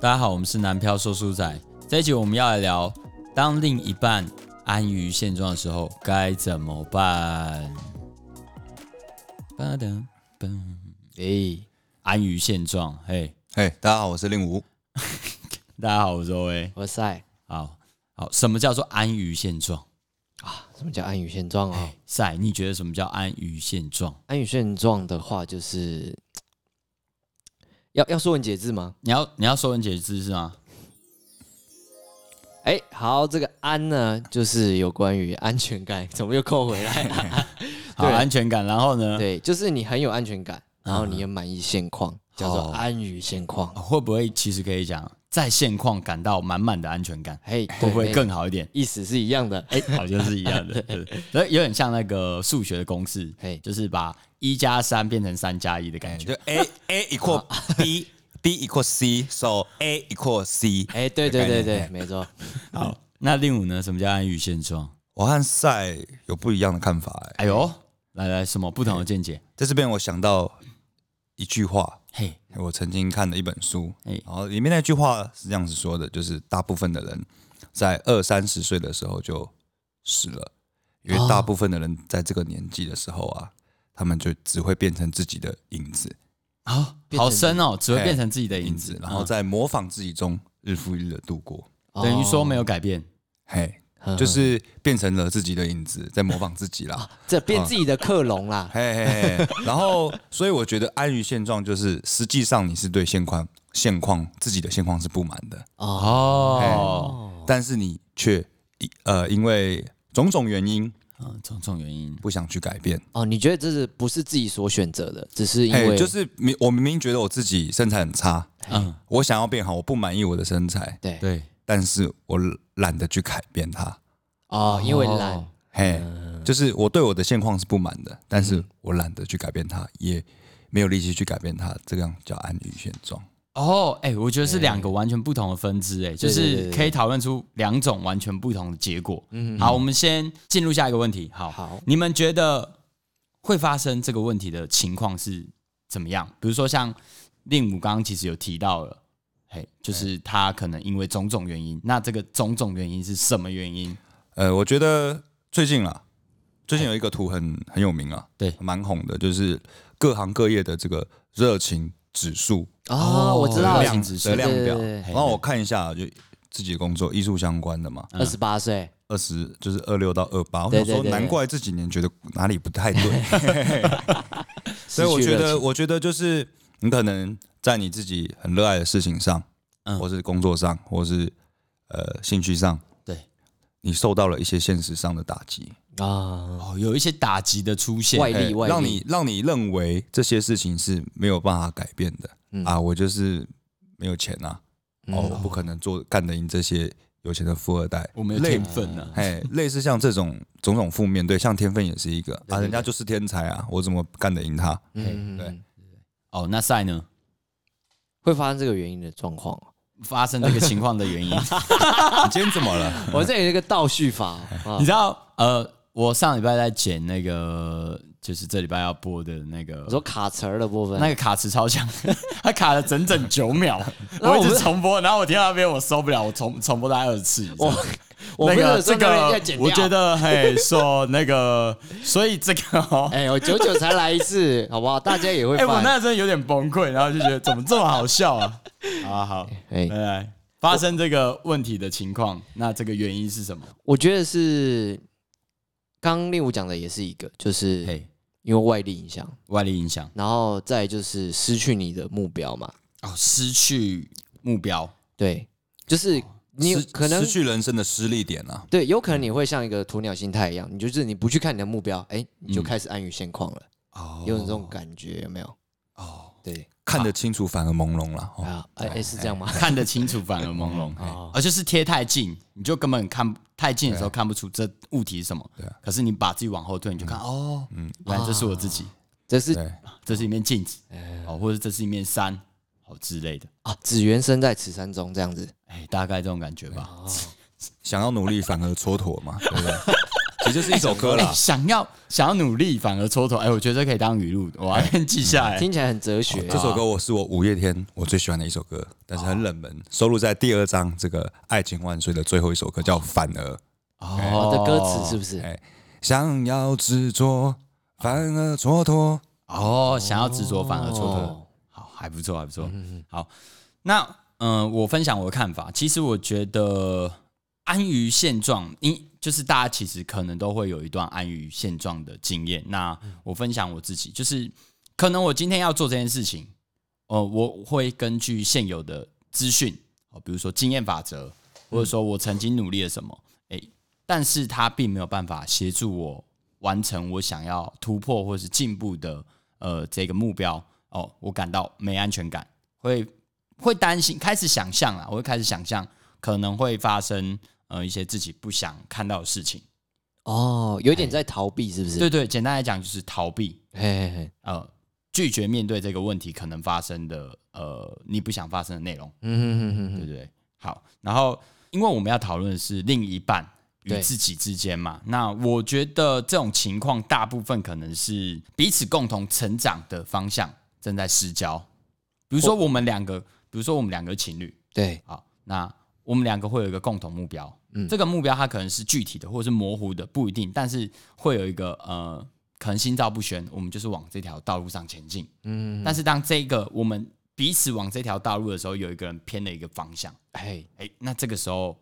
大家好，我们是南漂说书仔。这一集我们要来聊，当另一半安于现状的时候该怎么办？巴噔噔，哎，安于现状，嘿，嘿，大家好，我是令武。大家好，我是 O A。我是赛好好，什么叫做安于现状？啊，什么叫安于现状啊？赛，你觉得什么叫安于现状？安于现状的话，就是要要说文解字吗？你要你要说文解字是吗？哎，好，这个安呢，就是有关于安全感，怎么又扣回来了？好，对安全感。然后呢？对，就是你很有安全感，然后你也满意现况，叫做哦安于现况。会不会其实可以讲，在现况感到满满的安全感，嘿，会不会更好一点？意思是一样的？哎，好像是一样的，所以有点像那个数学的公式，嘿就是把一加三变成三加一的感觉。就 A A equal B，B equal C，so A equal C。哎，对对对对，没错。好，那令武呢？什么叫安于现状？我和赛有不一样的看法、哎，哎呦，来来，什么不同的见解？在这边我想到一句话，嘿，我曾经看的一本书，哎然后里面那句话是这样子说的，就是大部分的人在二三十岁的时候就死了，因为大部分的人在这个年纪的时候啊，他们就只会变成自己的影子，好，深哦，只会哎变成自己的影影子子，，然后在模仿自己中日复一日的度过，等于说没有改变。嘿，嗯就是变成了自己的影子，在模仿自己啦。这变自己的克隆啦。嘿嘿嘿，然后，所以我觉得安于现状，就是实际上你是对现况、现况自己的现况是不满的，哦，哦，但是你却呃因为种种原因嗯，种种原因，不想去改变。哦，你觉得这是不是自己所选择的？只是因嘿，为就是明我明明觉得我自己身材很差，嗯，我想要变好，我不满意我的身材，对。对，但是我懒得去改变它。哦，因为懒哦嘿，就是我对我的现况是不满的，但是我懒得去改变它，也没有力气去改变它，这样叫安于现状。哦，哎，我觉得是两个完全不同的分支，哎，就是可以讨论出两种完全不同的结果。嗯好，我们先进入下一个问题。好，好你们觉得会发生这个问题的情况是怎么样？比如说像令武刚刚其实有提到了，嘿，就是他可能因为种种原因，那这个种种原因是什么原因？呃，我觉得最近啊，最近有一个图很很有名啊，对蛮红的，就是各行各业的这个热情指数哦，我知道热量情指数的量表。然后我看一下，就自己的工作艺术相关的嘛，二十八岁，二十就是二六到二八，我想说难怪这几年觉得哪里不太对 所以我觉得，我觉得就是你可能在你自己很热爱的事情上，嗯。或是工作上，或是呃兴趣上，对，你受到了一些现实上的打击，啊，哦，有一些打击的出现，外力外力。哎让你让你认为这些事情是没有办法改变的、嗯。啊，我就是没有钱啊，哦，我不可能做干得赢这些有钱的富二代，我没有类天分呢。哎，类似像这种种种负面，对，像天分也是一个啊，人家就是天才啊，我怎么干得赢他？嗯，对。对，哦，那赛呢？会发生这个原因的状况。发生这个情况的原因，你今天怎么了？我这里有一个倒叙法啊你，知道？呃，我上礼拜在剪那个，就是这礼拜要播的那个我说卡词儿的部分，那个卡词超强，它卡了整整九秒，我一直重播，然后我听到那边我受不了，我重重播大概二十次以上。我 我那们有这个我觉得嘿说那个，所以这个哦，哎，我久久才来一次，好不好？大家也会哎，我。那真的有点崩溃，然后就觉得怎么这么好笑啊？好好，哎来来，发生这个问题的情况，那这个原因是什么？我觉得是刚刚令武讲的也是一个，就是嘿，因为外力影响，外力影响然后再就是失去你的目标嘛。哦，失去目标，对，就是你有可能失去人生的失力点啊，对，有可能你会像一个鸵鸟心态一样，你就是你不去看你的目标，哎，你就开始安于现况了，哦。有这种感觉有没有？哦，对。看得清楚反而朦胧了。哦。啊，是这样吗？看得清楚反而朦胧，哦。而就是贴太近，你就根本看太近的时候看不出这物体是什么。对啊。可是你把自己往后退，你就看哦，嗯，原来这是我自己，这是，这是一面镜子，哎。哦，或者这是一面山，哦之类的，啊，只缘身在此山中这样子。哎，大概这种感觉吧。想要努力反而蹉跎嘛，对不对？其实就是一首歌哎啦。想要想要努力，反而蹉跎。哎，我觉得这可以当语录，我要先记下来。听起来很哲学。这首歌我是我五月天我最喜欢的一首歌，但是很冷门，收录在第二张这个《爱情万岁》的最后一首歌，叫《反而》。哦的歌词是不是？哎，想要执着，反而蹉跎。哦，想要执着反而蹉跎，还不错，还不错。好，那嗯、呃我分享我的看法。其实我觉得安于现状，因就是大家其实可能都会有一段安于现状的经验。那我分享我自己，就是可能我今天要做这件事情，呃，我会根据现有的资讯，哦，比如说经验法则，或者说我曾经努力了什么，诶，但是它并没有办法协助我完成我想要突破或是进步的呃这个目标哦，我感到没安全感，会会担心，开始想象啊，我会开始想象可能会发生呃一些自己不想看到的事情。哦，有点在逃避，是不是？对对，简单来讲就是逃避，嘿嘿嘿，呃，拒绝面对这个问题可能发生的呃你不想发生的内容。嗯哼哼哼哼，对不对？好，然后因为我们要讨论的是另一半与自己之间嘛，那我觉得这种情况大部分可能是彼此共同成长的方向正在失焦。比如说我们两个，比如说我们两个情侣，对，好，那我们两个会有一个共同目标，嗯这个目标它可能是具体的或者是模糊的，不一定，但是会有一个呃，可能心照不宣，我们就是往这条道路上前进。嗯，但是当这个我们彼此往这条道路的时候，有一个人偏了一个方向。哎，哎，那这个时候，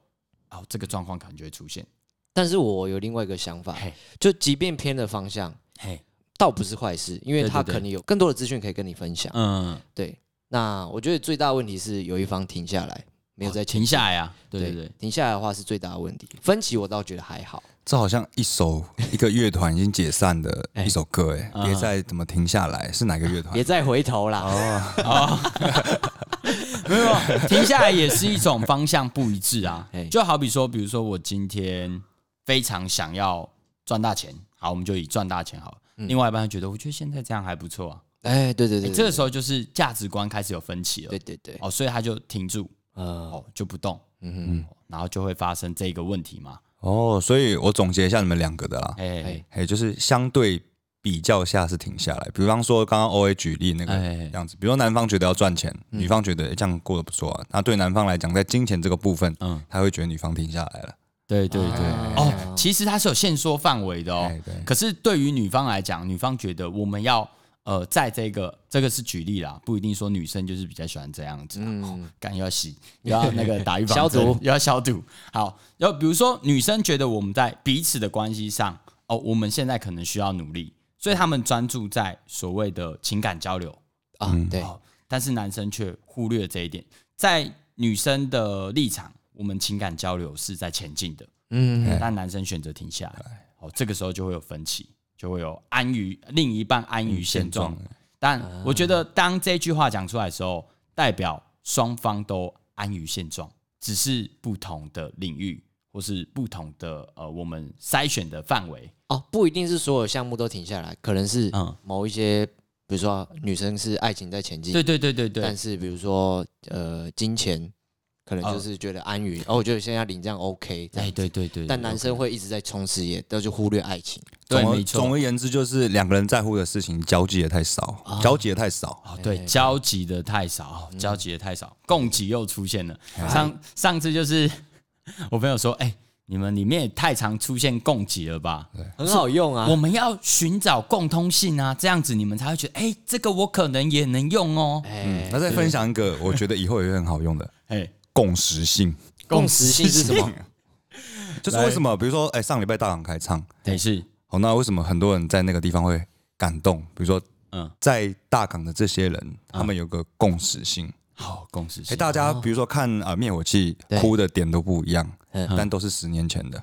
哦，这个状况可能就会出现。但是我有另外一个想法，嘿，就即便偏了方向，嘿，倒不是坏事，因为他可能有更多的资讯可以跟你分享。嗯，对，那我觉得最大的问题是有一方停下来，没有再前停下来啊！对对对对，停下来的话是最大的问题。分歧我倒觉得还好，这好像一首一个乐团已经解散的一首歌，哎，嗯 别再怎么停下来，是哪个乐团别？再回头啦。没有停下来也是一种方向不一致啊 嘿。就好比说，比如说我今天非常想要赚大钱，好，我们就以赚大钱好了。另外一半会觉得，我觉得现在这样还不错啊。哎，对对对，哎这个时候就是价值观开始有分歧了。对，对对，哦，所以他就停住，呃，哦，就不动，嗯哼，然后就会发生这个问题嘛。哦，所以我总结一下你们两个的啦，哎。哎，哎，就是相对比较下是停下来。比方说刚刚 O A 举例那个哎。样子，比如说男方觉得要赚钱，女方觉得诶这样过得不错啊。那对男方来讲，在金钱这个部分，嗯，他会觉得女方停下来了。对对对，啊哦，其实它是有限缩范围的哦。可是对于女方来讲，女方觉得我们要呃，在这个这个是举例啦，不一定说女生就是比较喜欢这样子、啊。嗯，敢又要洗，又要那个打预防 消毒。又要消毒。好，然后比如说女生觉得我们在彼此的关系上，哦，我们现在可能需要努力，所以他们专注在所谓的情感交流。啊，对，哦，但是男生却忽略这一点，在女生的立场，我们情感交流是在前进的，嗯，但男生选择停下来，哦，这个时候就会有分歧，就会有安于另一半安于现状。但我觉得，当这句话讲出来的时候，代表双方都安于现状，只是不同的领域或是不同的呃我们筛选的范围。哦，不一定是所有项目都停下来，可能是嗯。某一些，比如说女生是爱情在前进，对对对对对。但，是比如说呃金钱，可能就是觉得安于，哦，我觉得现在领这样 OK，这样哎对对对，但男生会一直在冲事业，都就忽略爱情。对总而没错总而言之，就是两个人在乎的事情交集也太少，交集也太少。哦，对，交集的太少，哦交集的太少，供给又出现了。上上次就是我朋友说，哎、你们里面也太常出现供给了吧？很好用啊我，们要寻找共通性啊，这样子你们才会觉得，哎、这个我可能也能用哦。嗯，那再分享一个，我觉得以后也会很好用的 哎、共识性，共识性是什么？就是为什么，比如说，哎，上礼拜大港开唱，对，是，好，那为什么很多人在那个地方会感动？比如说，嗯，在大港的这些人，他们有个共识性。好，共识哎，性。大家比如说看啊灭火器哭的点都不一样，嗯。但都是十年前的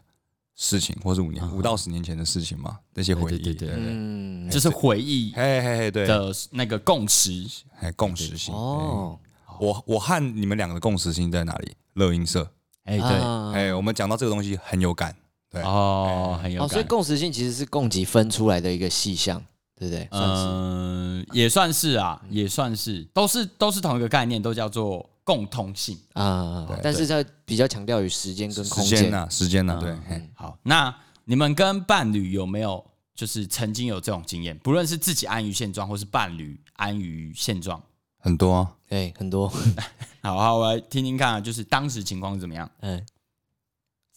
事情，或是五年、五到十年前的事情嘛，那些回忆。对对对对嗯，就是回忆嘿嘿嘿，对，的那个共识。哎，共识性。哦，哎我我和你们两个的共识性在哪里？乐音社。哎、对，啊哎，我们讲到这个东西很有感。对，哦，很有哦，所以。共识性其实是供给分出来的一个细项，对不对？算是嗯，也算是啊，也算是，都是都是同一个概念，都叫做共通性。啊，但是它比较强调于时间跟空间时间呐，时间呐，对，嘿好，那你们跟伴侣有没有就是曾经有这种经验？不论是自己安于现状，或是伴侣安于现状。很多啊，哎，很多，好好，我来听听看啊，就是当时情况是怎么样？嗯，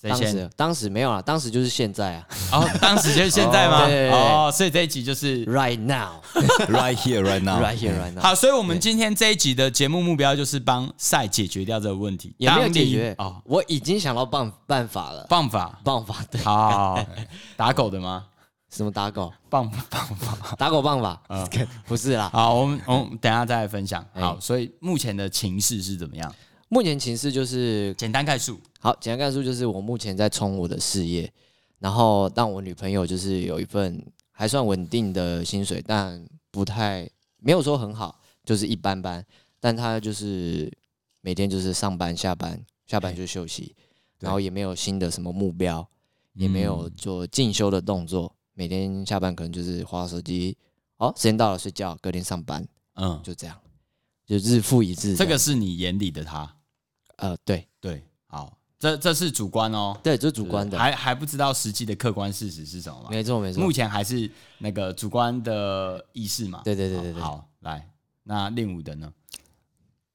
谁先？当时当时没有啊，当时就是现在啊。哦，当时就是现在吗？哦 对。对对哦，所以这一集就是，right now，right right here right now，here right now，好，所以我们今天这一集的节目目标就是帮赛解决掉这个问题，也没有当你解决哦，我已经想到办办法了，办法，办法对，好好，好打狗的吗？什么打狗，棒棒法，打狗棒法，嗯。不是啦，好，我们我们等一下再来分享。哎。好，所以目前的情势是怎么样？目前情势就是简单概述。好，简单概述就是我目前在冲我的事业，然后但我女朋友就是有一份还算稳定的薪水，但不太没有说很好，就是一般般，但她就是每天就是上班下班，下班就休息，然后也没有新的什么目标，也没有做进修的动作，每天下班可能就是划手机，哦，时间到了睡觉，隔天上班，嗯，就这样，就日复一日样。这个是你眼里的他，呃，对对，好，这这是主观哦，对，这是主观的，还还不知道实际的客观事实是什么吗？没错没错目，前还是那个主观的意识嘛。对对对对对。好，来，那练武的呢？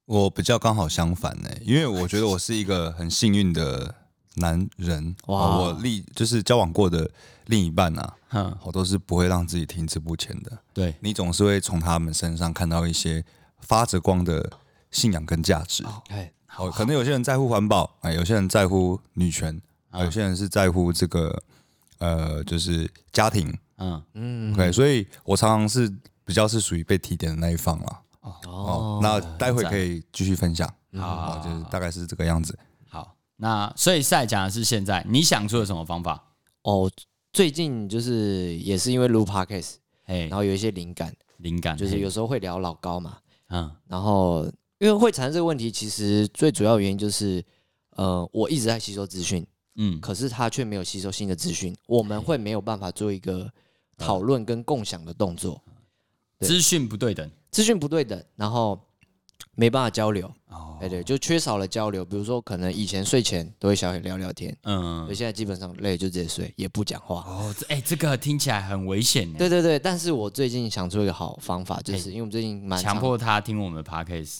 我比较刚好相反呢、因为我觉得我是一个很幸运的男人。我历就是交往过的另一半啊，哼，我都是不会让自己停滞不前的。对，你总是会从他们身上看到一些发着光的信仰跟价值。哎，哦，可能有些人在乎环保，哎，有些人在乎女权，啊，有些人是在乎这个呃，就是家庭。嗯，嗯，OK，所以我常常是比较是属于被提点的那一方了。哦哦，，那待会可以继续分享。好哦，就是大概是这个样子。好，那所以赛讲的是现在，你想出了什么方法？哦，最近就是也是因为录 podcast，哎然，后有一些灵感，灵感就是有时候会聊老高嘛，嗯。然后因为会产生这个问题，其实最主要原因就是，呃，我一直在吸收资讯，嗯，可是他却没有吸收新的资讯，我们会没有办法做一个讨论跟共享的动作，资讯不对等。资讯不对等，然后没办法交流，哦。哎对，就缺少了交流。比如说，可能以前睡前都会小小聊聊天，嗯。所以，现在基本上累就直接睡，也不讲话。哦，这哎，这个听起来很危险呢。对对对，但是我最近想出一个好方法，就是因为我们最近强迫他听我们的 podcast。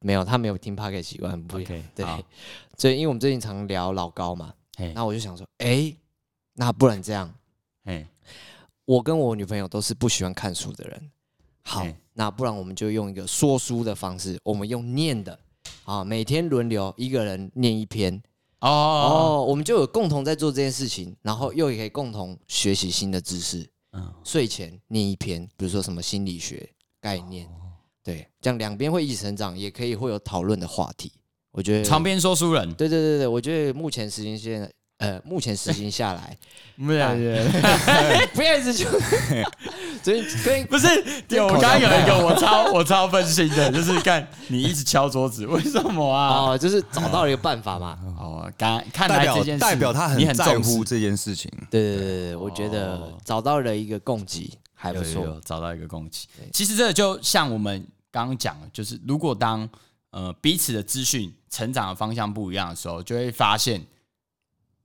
没有他没有听 p o d c a s 习惯，不 OK，对，所以因为我们最近常聊老高嘛，那我就想说，哎，那不然这样，嘿，我跟我女朋友都是不喜欢看书的人，好嘿，那不然我们就用一个说书的方式，我们用念的啊，每天轮流一个人念一篇，哦，哦，我们就有共同在做这件事情，然后又也可以共同学习新的知识。嗯，睡前念一篇，比如说什么心理学概念，哦。对，这样两边会一起成长，也可以会有讨论的话题。我觉得，长篇说书人，对对对对，我觉得目前时间现在，呃，目前实行下来，没有，不要一直就，所以所以不是，对我刚刚有一个我超我超分心的，就是看你一直敲桌子，为什么啊？哦，就是找到了一个办法嘛。哦，刚看来这件事代表他很在乎这件事情。对对对对，我觉得哦找到了一个供给，还不错。找到一个供给。其实这个就像我们刚刚讲的，就是如果当呃彼此的资讯成长的方向不一样的时候，就会发现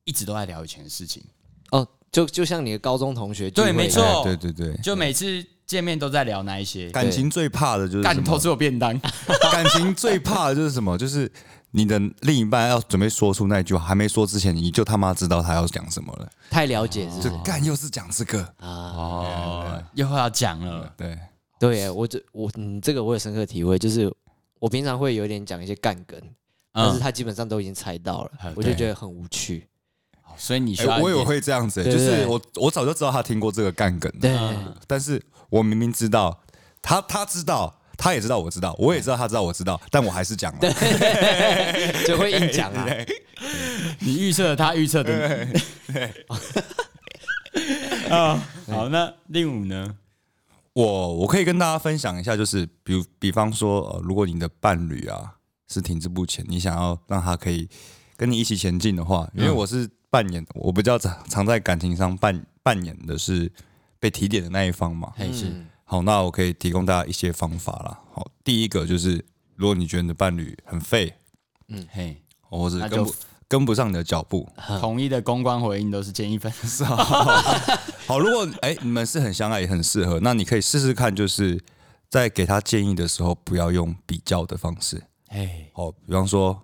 一直都在聊以前的事情。哦，就就像你的高中同学对没错。哎对对对，就每次见面都在聊那一些，感情最怕的就是干你偷吃我便当，感情最怕的就是什么？就是你的另一半要准备说出那句话，还没说之前，你就他妈知道他要讲什么了。太了解是不？就干又是讲这个，啊，哦，又要讲了，对，对，我这我嗯，这个我有深刻体会，就是我平常会有点讲一些干梗，但是嗯，他基本上都已经猜到了嗯，我就觉得很无趣。所以你我也会这样子，就是我我早就知道他听过这个干梗，对，嗯但是我明明知道他他知道。他也知道，我知道，我也知道，他知道，我知道，但我还是讲了。就会硬讲啊。你预测他预测的你。啊，好，那令武呢？我我可以跟大家分享一下，就是比如比方说，呃，如果你的伴侣啊是停滞不前，你想要让他可以跟你一起前进的话，因为我是扮演，我比较常常在感情上扮扮演的是被提点的那一方嘛。嘿是，嗯好，那我可以提供大家一些方法啦。好，第一个就是，如果你觉得你的伴侣很废，嗯嘿，或者跟不跟不上你的脚步。统一的公关回应都是建议分手。好，如果哎、你们是很相爱，也很适合，那你可以试试看，就是在给他建议的时候，不要用比较的方式。哎，好，比方说，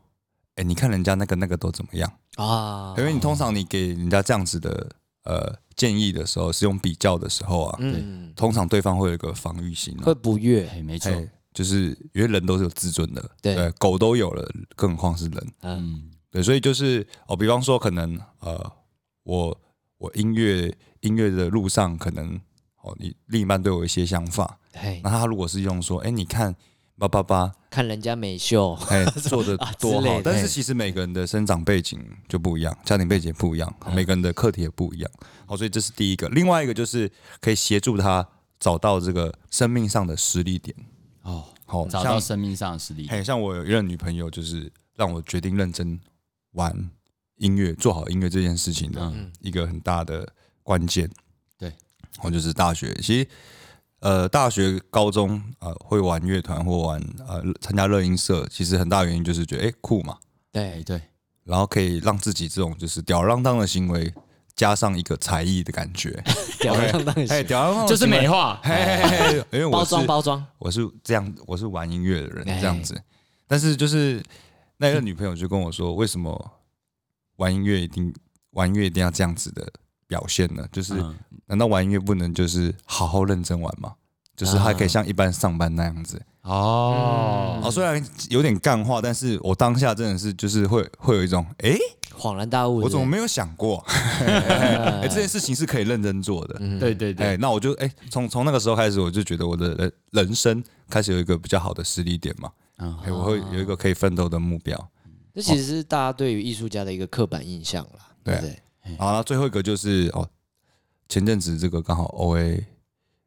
哎、你看人家那个那个都怎么样？啊。因为你通常你给人家这样子的呃建议的时候，是用比较的时候啊，嗯，通常对方会有一个防御心、啊。会，不悦，哎，没错，就是因为人都是有自尊的，对。狗都有了，更何况是人。嗯嗯，对，所以就是哦，比方说可能呃，我我音乐音乐的路上可能哦，你另一半对我有一些想法，嘿。那，他如果是用说，哎，你看八八八，看人家美秀，哎，做的多好但是其实每个人的生长背景就不一样，家庭背景也不一样，嗯每个人的课题也不一样。好，所以这是第一个。另外一个就是可以协助他找到这个生命上的实力点。哦，好，找到生命上的实力。嘿，像我有一任女朋友，就是让我决定认真玩音乐，做好音乐这件事情的嗯一个很大的关键。对，我就是大学，其实呃，大学、高中呃会玩乐团或玩呃参加乐音社，其实很大原因就是觉得哎、酷嘛，哎，对，对，然后可以让自己这种就是吊儿郎当的行为加上一个才艺的感觉，吊儿郎当的哎，行吊儿郎当就是美化。嘿嘿嘿嘿因为我包是装包装，我是这样，我是玩音乐的人哎。这样子，但是就是那个女朋友就跟我说，为什么玩音乐一定玩音乐一定要这样子的表现呢？就是嗯难道玩音乐不能就是好好认真玩吗？就是还可以像一般上班那样子。哦，哦，虽然有点干话，但是我当下真的是就是会会有一种，哎、恍然大悟，我怎么没有想过？哎、这件事情是可以认真做的。对？哎、对对对，那我就哎，从、从那个时候开始，我就觉得我的人人生开始有一个比较好的实力点嘛。我会有一个可以奋斗的目标。这其实是大家对于艺术家的一个刻板印象啦，对不对？好，那最后一个就是哦，前阵子这个刚好 O A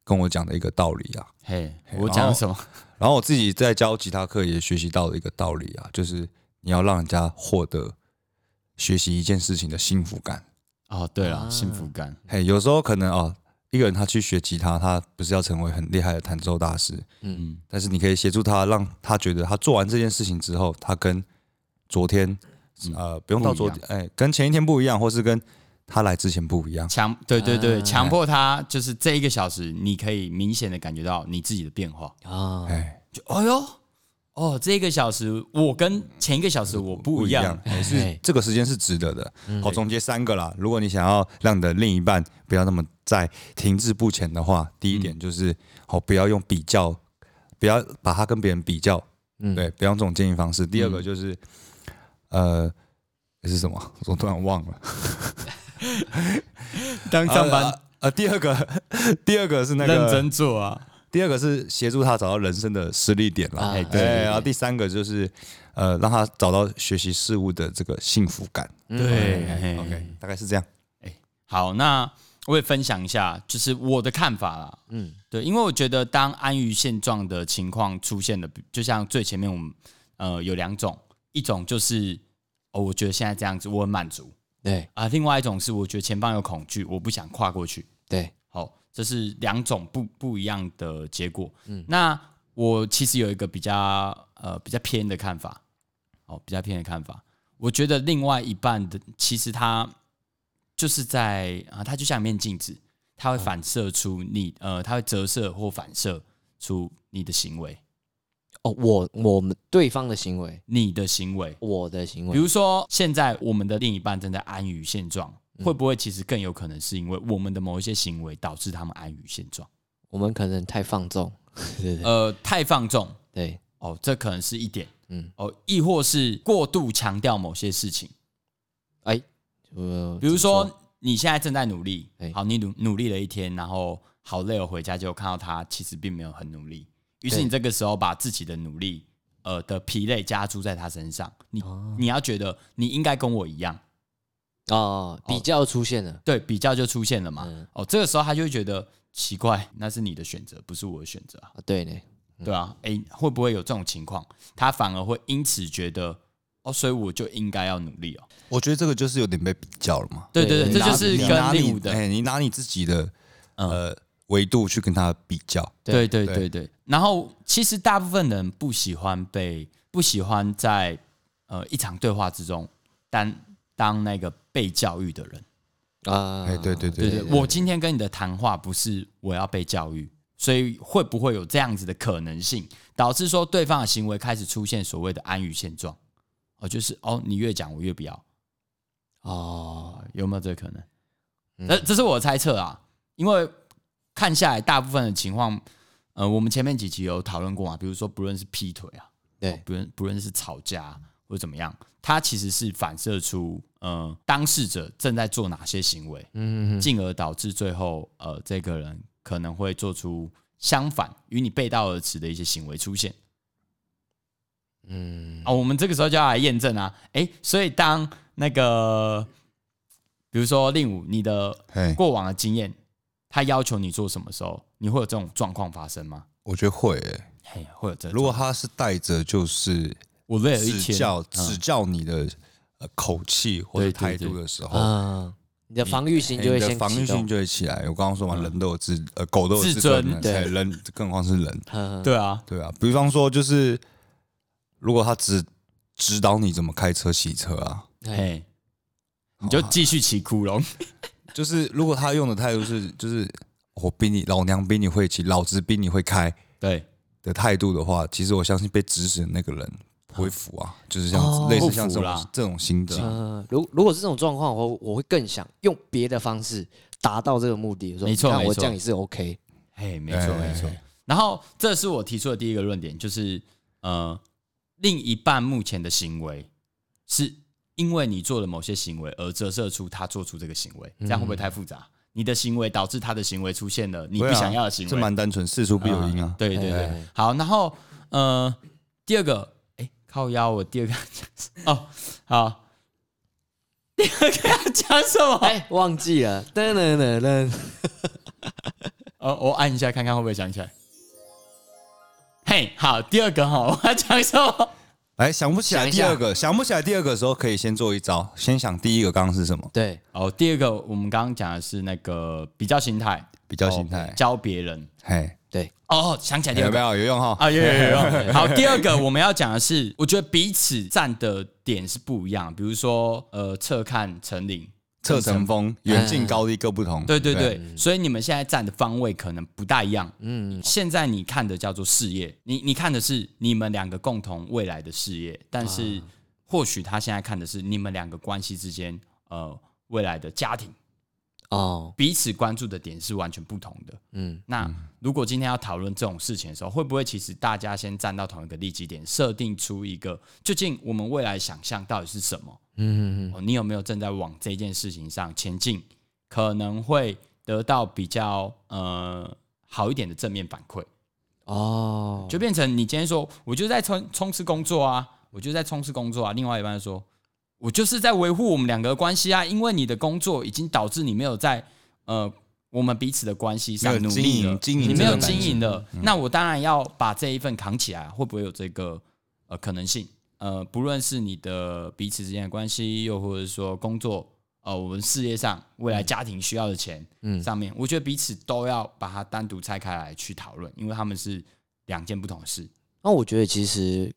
跟我讲的一个道理啊，嘿，我讲什么？然后我自己在教吉他课也学习到了一个道理啊，就是你要让人家获得学习一件事情的幸福感。哦，对了，啊幸福感。嘿，有时候可能哦，一个人他去学吉他，他不是要成为很厉害的弹奏大师，嗯，但是你可以协助他，让他觉得他做完这件事情之后，他跟昨天呃不用到昨天，哎，跟前一天不一样，或是跟他来之前不一样。强，对对对，啊强迫他就是这一个小时，你可以明显的感觉到你自己的变化。啊，哎，就哎呦，哦，这一个小时我跟前一个小时我不一样。哎是哎这个时间是值得的。好，总结三个啦。如果你想要让你的另一半不要那么在停滞不前的话，第一点就是好，不要用比较，不要把他跟别人比较，嗯对，不要用这种建议方式。第二个就是，呃，是什么？我突然忘了。当上班。呃呃，第二个，第二个是那个认真做啊，第二个是协助他找到人生的失力点啦，啊哎，对。然后第三个就是呃，让他找到学习事物的这个幸福感。对哎 OK，大概是这样。好，那我也分享一下，就是我的看法啦。嗯，对，因为我觉得当安于现状的情况出现了，就像最前面我们呃有两种，一种就是哦，我觉得现在这样子我很满足对啊、另外一种是我觉得前方有恐惧，我不想跨过去。对，好，这是两种不不一样的结果。嗯，那我其实有一个比较呃比较偏的看法，哦，比较偏的看法。我觉得另外一半的其实他就是在啊，它就像一面镜子，它会反射出你呃，它会折射或反射出你的行为，哦，我我们对方的行为，你的行为。我的行为，比如说，现在我们的另一半正在安于现状，会不会其实更有可能是因为我们的某一些行为导致他们安于现状？我们可能太放纵，对对呃，太放纵对，哦，这可能是一点。嗯，哦，亦或是过度强调某些事情，哎，呃，比如说你现在正在努力哎，好，你努努力了一天，然后好累哦，回家就看到他其实并没有很努力，于是你这个时候把自己的努力呃的疲累加注在他身上，你你要觉得你应该跟我一样，哦，比较出现了，对，比较就出现了嘛。嗯哦，这个时候他就会觉得奇怪，那是你的选择，不是我的选择啊，啊，对呢，对啊，诶，会不会有这种情况？他反而会因此觉得，哦，所以我就应该要努力哦。我觉得这个就是有点被比较了嘛。对对对，对这就是跟令武的，哎，你拿你自己的嗯呃维度去跟他比较。对对对对对。然后其实大部分人不喜欢被不喜欢在呃一场对话之中担当那个被教育的人。啊，哎对对对对，我今天跟你的谈话不是我要被教育，所以会不会有这样子的可能性，导致说对方的行为开始出现所谓的安于现状？哦，就是哦，你越讲我越不要，哦，有没有这个可能？这这是我的猜测啊，因为看下来大部分的情况，呃，我们前面几集有讨论过嘛，比如说不论是劈腿啊，对，不论不论是吵架或者怎么样，它其实是反射出呃当事者正在做哪些行为，嗯，进而导致最后呃这个人可能会做出相反与你背道而驰的一些行为出现。嗯，啊，我们这个时候就要来验证啊，诶，所以当那个比如说令武你的，过往的经验，他要求你做什么时候，你会有这种状况发生吗？我觉得会、欸。嘿，会有这种。如果他是带着就是我累了一天，指教嗯指教你的呃口气或者对对态度的时候，嗯，你的防御心就会你的先防御性，就会起来。我刚刚说嘛，嗯人都有自呃狗都有自自尊对哎人更何况是人，嗯，对啊，对啊。比方说，就是如果他只指导你怎么开车、洗车啊，哎，嘿，你就继续骑窟窿，就是如果他用的态度是就是我比你老娘比你会骑，老子比你会开对，的态度的话，其实我相信被指使的那个人不会服啊，就是这样哦子，类似像这种这种心境。嗯，如如果是这种状况，我我会更想用别的方式达到这个目的。说没错我没错这样也是 OK。嘿，没错哎没错。然后这是我提出的第一个论点，就是呃，另一半目前的行为是因为你做了某些行为而折射出他做出这个行为，这样会不会太复杂？你的行为导致他的行为出现了你不想要的行为，这蛮单纯，事出必有因啊。对对对哎，好，然后呃，第二个，哎，靠腰，我第二个要讲什么哦，好，第二个要讲什么？哎，忘记了，噔噔噔噔，呃，我按一下看看会不会想起来。嘿，好，第二个哈，我要讲什么？来，想不起来第二个，想不起来第二个的时候，可以先做一招，先想第一个刚刚是什么？对，哦，第二个我们刚刚讲的是那个比较心态，比较心态哦。教别人。嘿，对，哦，想起来第有二个没有有用哈？啊，有有有用。好，第二个我们要讲的是，我觉得彼此站的点是不一样，比如说呃，侧看成岭，侧成峰，远近高低各不同。对对对，所以你们现在站的方位可能不大一样。嗯，现在你看的叫做事业，你你看的是你们两个共同未来的事业，但是或许他现在看的是你们两个关系之间呃未来的家庭，哦，彼此关注的点是完全不同的。嗯，那如果今天要讨论这种事情的时候，会不会其实大家先站到同一个利基点，设定出一个究竟我们未来想象到底是什么？嗯嗯哦，你有没有正在往这件事情上前进？可能会得到比较呃好一点的正面反馈，哦，就变成你今天说我就在冲冲刺工作啊，我就在冲刺工作啊，另外一半就说我就是在维护我们两个的关系啊，因为你的工作已经导致你没有在呃我们彼此的关系上经努力了营，经营你没有经营了，那我当然要把这一份扛起来，会不会有这个呃可能性？呃，不论是你的彼此之间的关系，又或者说工作，呃，我们事业上未来家庭需要的钱，嗯上面，我觉得彼此都要把它单独拆开来去讨论，因为他们是两件不同的事。那我觉得其实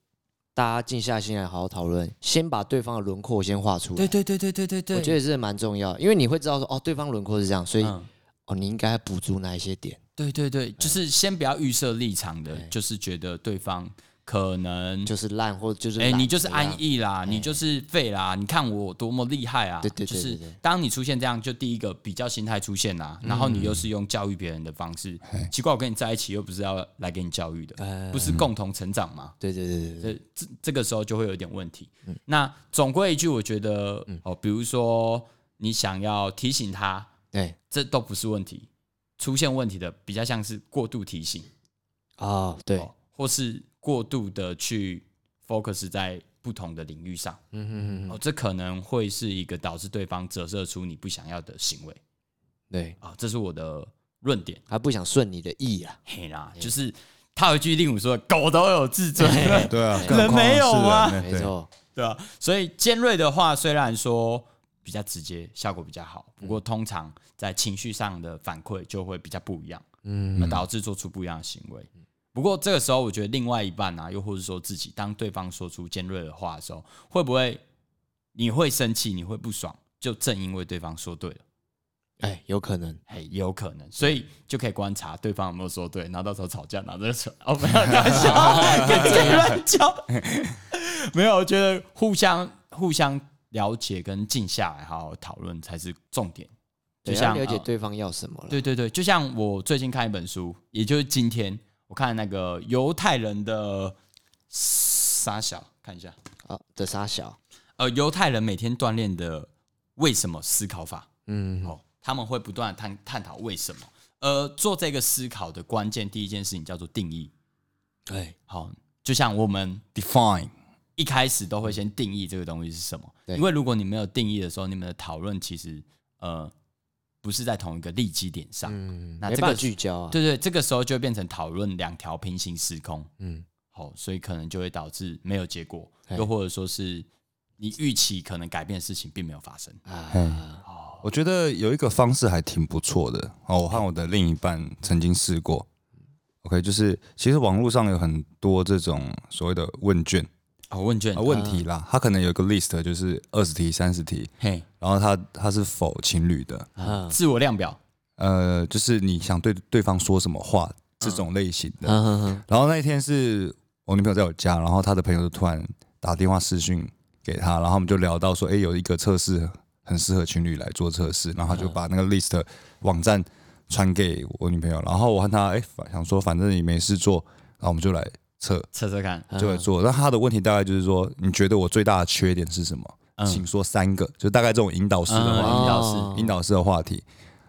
大家静下心来好好讨论，先把对方的轮廓先画出来。对对对对对对对，我觉得这蛮重要，因为你会知道说，哦，对方轮廓是这样，所以、嗯，哦，你应该补足哪一些点。对对对，就是先不要预设立场的，对就是觉得对方可能就是烂或者就是哎、懒你就是安逸啦，你就是废啦，你看我多么厉害啊！对对对就是当你出现这样，就第一个比较心态出现啦，然后你又是用教育别人的方式，奇怪，我跟你在一起又不是要来给你教育的，哎。不是共同成长吗？对对对这这这个时候就会有点问题。那总归一句，我觉得哦，比如说你想要提醒他，对。这都不是问题。出现问题的比较像是过度提醒，哦对，哦，或是过度的去 focus 在不同的领域上。嗯哼哼哦，这可能会是一个导致对方折射出你不想要的行为对，啊、这是我的论点。他不想顺你的意啊。嘿啦，就是他有一句令武说：“狗都有自尊。对啊，人没有是人吗没错，”对啊，所以尖锐的话虽然说比较直接，效果比较好，不过通常在情绪上的反馈就会比较不一样，嗯那导致做出不一样的行为。不过这个时候，我觉得另外一半啊，又或者说自己，当对方说出尖锐的话的时候，会不会你会生气，你会不爽，就正因为对方说对了。哎，有可能，哎，有可能，所以就可以观察对方有没有说对，然后到时候吵架拿着扯，哦，没有开玩笑，跟自己乱叫，没有，我觉得互相互相了解跟静下来好好讨论才是重点。就像了解呃对方要什么了。对对对，就像我最近看一本书，也就是今天我看那个犹太人的傻小，看一下，啊的傻小，呃，犹太人每天锻炼的为什么思考法，嗯，哦，他们会不断探探讨为什么，而做这个思考的关键第一件事情叫做定义。对，好，就像我们 define 一开始都会先定义这个东西是什么，因为如果你没有定义的时候，你们的讨论其实呃不是在同一个立基点上。嗯，那这个聚焦啊。对对，这个时候就会变成讨论两条平行时空，嗯，好，所以可能就会导致没有结果，又或者说是你预期可能改变的事情并没有发生。啊，我觉得有一个方式还挺不错的哦，我和我的另一半曾经试过。OK，就是其实网络上有很多这种所谓的问卷哦，问卷啊问题啦，他可能有一个 list，就是二十题、三十题，嘿，然后他他是否情侣的，啊，自我量表，呃，就是你想对对方说什么话这种类型的。然后那一天是我女朋友在我家，然后她的朋友就突然打电话私讯给她，然后我们就聊到说，哎，有一个测试很适合情侣来做测试，然后她就把那个 list 网站传给我女朋友，然后我和她哎反想说反正你没事做，然后我们就来测，测测看，就会做。那他的问题大概就是说，你觉得我最大的缺点是什么？嗯。请说三个，就大概这种引导式的嗯话。引导哦式。引导式的话题，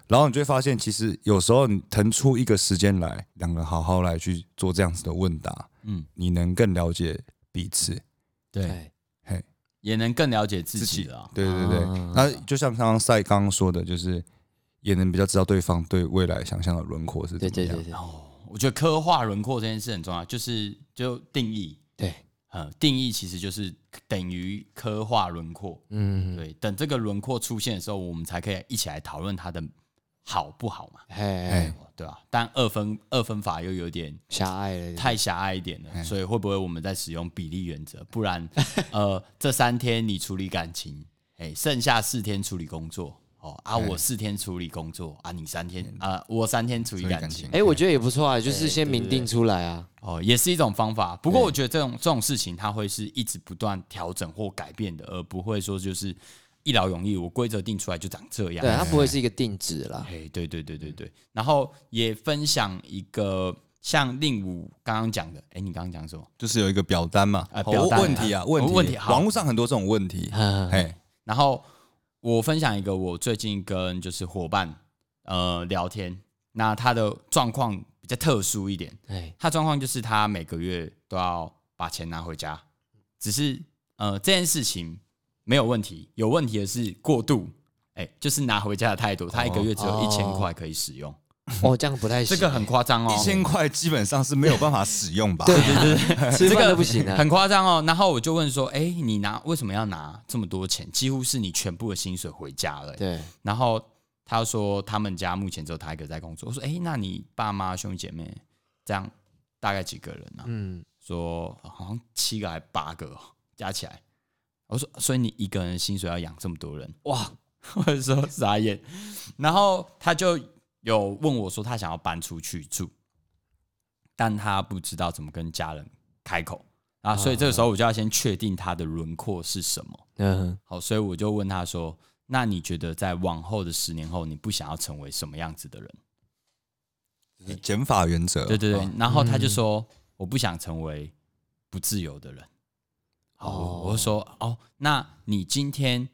然后你就会发现，其实有时候你腾出一个时间来，两个人好好来去做这样子的问答，嗯，你能更了解彼此。对，嘿，也能更了解自自己己了啊。对对对，啊。那就像刚刚赛刚刚说的，就是也能比较知道对方对未来想象的轮廓是怎么样。对对对对。哦，我觉得刻画轮廓这件事很重要，就是就定义，对，呃，定义其实就是等于刻画轮廓。嗯，对，等这个轮廓出现的时候，我们才可以一起来讨论它的好不好嘛，嘿，哎，对吧、但二分二分法又有点狭隘了，太狭隘一点了，所以会不会我们在使用比例原则？不然，呃，这三天你处理感情，哎，剩下四天处理工作。哦啊，我四天处理工作啊，你三天啊，我三天处理感情。哎，我觉得也不错啊，就是先明定出来啊。哦，也是一种方法。不过我觉得这种这种事情，它会是一直不断调整或改变的，而不会说就是一劳永逸。我规则定出来就长这样。对，它不会是一个定值啦。哎，对对对对对。然后也分享一个像令武刚刚讲的，哎，你刚刚讲什么？就是有一个表单嘛，哦啊表单问题啊，问题，问题网络上很多这种问题，然后我分享一个我最近跟就是伙伴呃聊天，那他的状况比较特殊一点，哎，他状况就是他每个月都要把钱拿回家，只是呃这件事情没有问题，有问题的是过度，哎、就是拿回家的态度，他一个月只有一千块可以使用，哦，这样不太行，这个很夸张哦，一千块基本上是没有办法使用吧？对对对，这个不行的。很夸张哦。然后我就问说，哎、你拿为什么要拿这么多钱？几乎是你全部的薪水回家了、对，然后他说他们家目前只有他一个在工作。我说，哎、那你爸妈兄弟姐妹这样大概几个人呢、嗯，说好像七个还八个、哦、加起来。我说，所以你一个人薪水要养这么多人，哇，或者说傻眼。然后他就有问我说，他想要搬出去住，但他不知道怎么跟家人开口啊，所以这个时候我就要先确定他的轮廓是什么。嗯，好，所以我就问他说：“那你觉得在往后的十年后，你不想要成为什么样子的人就是减法原则，？”对对对哦，然后他就说：“我不想成为不自由的人。”好，哦我就说：“哦，那你今天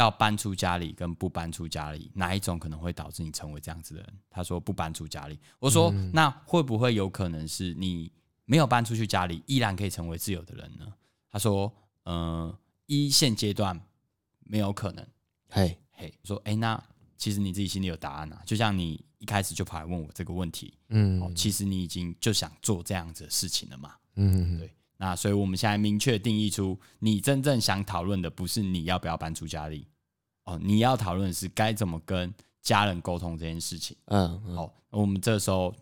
要搬出家里跟不搬出家里，哪一种可能会导致你成为这样子的人？”他说：“不搬出家里。”我说：“那会不会有可能是你没有搬出去家里，依然可以成为自由的人呢？”他说：“嗯、一现阶段没有可能。”嘿，嘿，说，哎、那其实你自己心里有答案啊，就像你一开始就跑来问我这个问题，哦，嗯其实你已经就想做这样子的事情了嘛。嗯，对那所以我们现在明确定义出，你真正想讨论的不是你要不要搬出家里，哦，你要讨论的是该怎么跟家人沟通这件事情。嗯嗯，好，我们这时候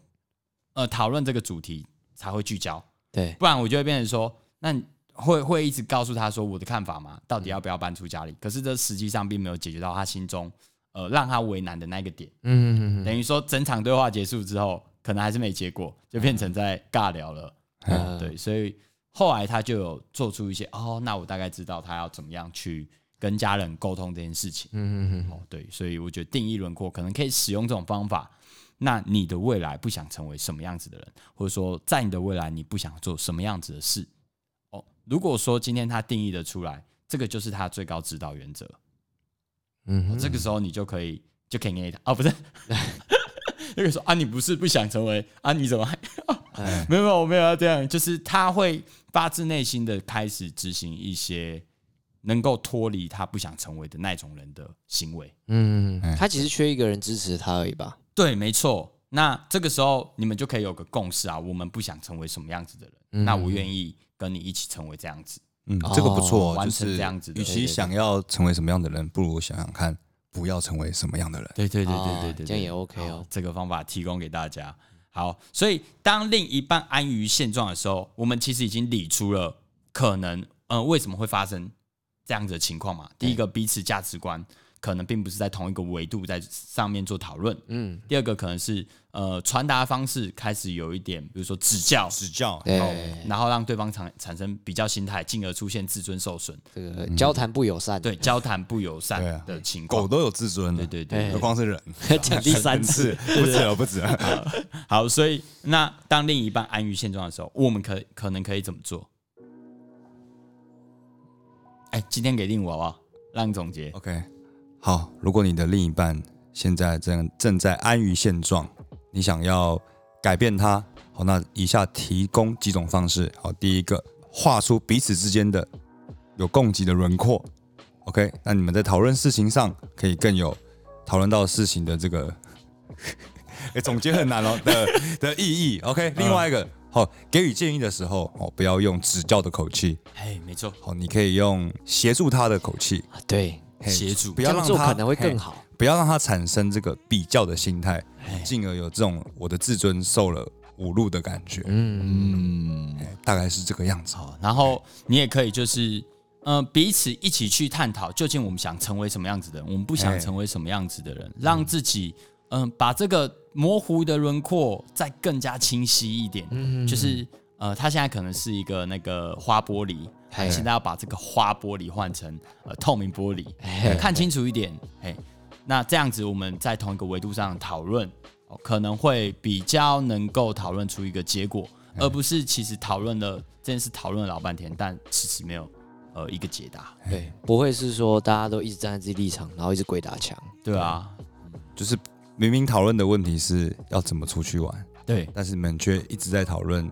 呃讨论这个主题才会聚焦，对，不然我就会变成说，那会会一直告诉他说我的看法嘛，到底要不要搬出家里？可是这实际上并没有解决到他心中呃让他为难的那个点。嗯，等于说整场对话结束之后，可能还是没结果，就变成在尬聊了。嗯对，所以后来他就有做出一些哦，那我大概知道他要怎么样去跟家人沟通这件事情。嗯嗯嗯哦，对，所以我觉得定义轮廓可能可以使用这种方法。那你的未来不想成为什么样子的人，或者说在你的未来你不想做什么样子的事？哦，如果说今天他定义的出来，这个就是他最高指导原则。嗯哦这个时候你就可以就可以给他哦，不是，那个说啊，你不是不想成为啊，你怎么还哎没有没有我没有要这样，就是他会发自内心的开始执行一些能够脱离他不想成为的那种人的行为。嗯哎，他其实缺一个人支持他而已吧？对，没错。那这个时候你们就可以有个共识啊，我们不想成为什么样子的人，嗯那我愿意跟你一起成为这样子。嗯，这个不错，哦完成就是这样子的与其想要成为什么样的人，不如想想看，不要成为什么样的人。对对对哦对对对，这样也 OK 哦好这个方法提供给大家。好，所以当另一半安于现状的时候，我们其实已经理出了可能，呃，为什么会发生这样子的情况嘛？第一个，彼此价值观可能并不是在同一个维度在上面做讨论；嗯，第二个，可能是呃传达方式开始有一点，比如说指教，指教，对，然后让对方产产生比较心态，进而出现自尊受损，这个交谈不友善，对交谈不友善的情况。狗都有自尊，对对对哎何况是人？讲第三次，不止了，不止了。好，所以那当另一半安于现状的时候，我们可可能可以怎么做？哎，今天给令我好不好？让你总结。OK，好，如果你的另一半现在正正在安于现状，你想要改变他，好，那以下提供几种方式。好，第一个，画出彼此之间的有供给的轮廓。OK，那你们在讨论事情上可以更有讨论到事情的这个，哎，总结很难哦的的意义。OK，另外一个，好，给予建议的时候，哦，不要用指教的口气，哎，没错，好，你可以用协助他的口气，啊对，嘿协助不要让他这样做可能会更好。不要让他产生这个比较的心态，哎，进而有这种我的自尊受了侮辱的感觉，嗯，嗯，大概是这个样子。好，然后你也可以就是，呃，彼此一起去探讨，究竟我们想成为什么样子的人，我们不想哎成为什么样子的人，让自己，嗯、把这个模糊的轮廓再更加清晰一点。嗯就是，呃，他现在可能是一个那个花玻璃，哎现在要把这个花玻璃换成呃透明玻璃，哎看清楚一点。哎，那这样子我们在同一个维度上讨论，哦，可能会比较能够讨论出一个结果，而不是其实讨论了这件事讨论了老半天，但迟迟没有呃一个解答，对，不会是说大家都一直站在自己立场，然后一直鬼打墙。对啊，就是明明讨论的问题是要怎么出去玩，对。但是你们却一直在讨论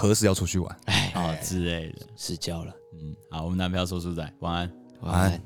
何时要出去玩。哎，啊之类的。失焦了，嗯，好，我们男票说书仔，晚安。晚安安。